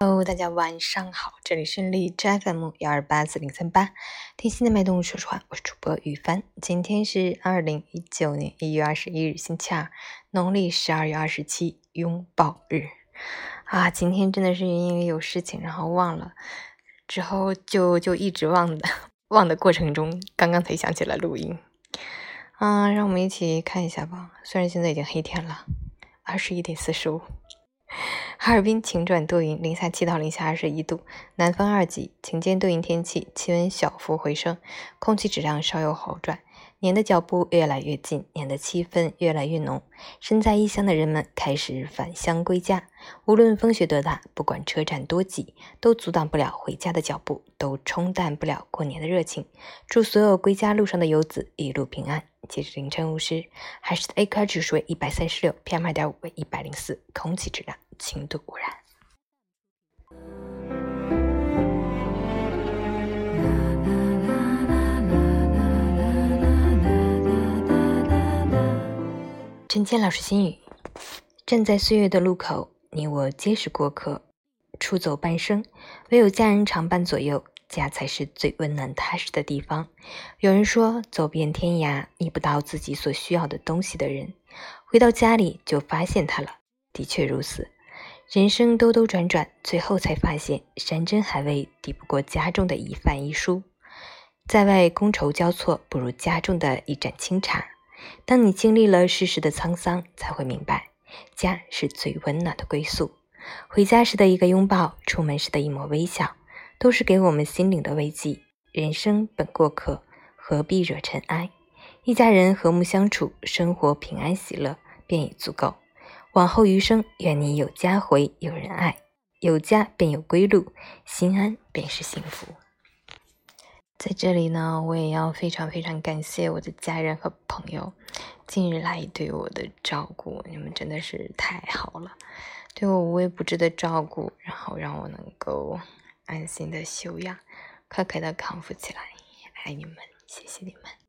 Hello，大家晚上好，这里是荔枝 FM 幺二八四零三八，听心的脉动说实话，我是主播雨帆。今天是二零一九年一月二十一日，星期二，农历十二月二十七，拥抱日啊！今天真的是因为有事情，然后忘了，之后就就一直忘的，忘的过程中，刚刚才想起来录音。嗯，让我们一起看一下吧。虽然现在已经黑天了，二十一点四十五。哈尔滨晴转多云，零下七到零下二十一度，南风二级，晴间多云天气，气温小幅回升，空气质量稍有好转。年的脚步越来越近，年的气氛越来越浓。身在异乡的人们开始返乡归家。无论风雪多大，不管车站多挤，都阻挡不了回家的脚步，都冲淡不了过年的热情。祝所有归家路上的游子一路平安。截止凌晨五时，海市的 AQI 指数为一百三十六，PM 二点五为一百零四，空气质量轻度污染。陈谦老师心语：站在岁月的路口，你我皆是过客。出走半生，唯有家人常伴左右，家才是最温暖踏实的地方。有人说，走遍天涯觅不到自己所需要的东西的人，回到家里就发现它了。的确如此，人生兜兜转转，最后才发现，山珍海味抵不过家中的一饭一蔬。在外觥筹交错，不如家中的一盏清茶。当你经历了世事的沧桑，才会明白，家是最温暖的归宿。回家时的一个拥抱，出门时的一抹微笑，都是给我们心灵的慰藉。人生本过客，何必惹尘埃？一家人和睦相处，生活平安喜乐，便已足够。往后余生，愿你有家回，有人爱，有家便有归路，心安便是幸福。在这里呢，我也要非常非常感谢我的家人和朋友近日来对我的照顾，你们真的是太好了，对我无微不至的照顾，然后让我能够安心的休养快快的康复起来爱你们谢谢你们。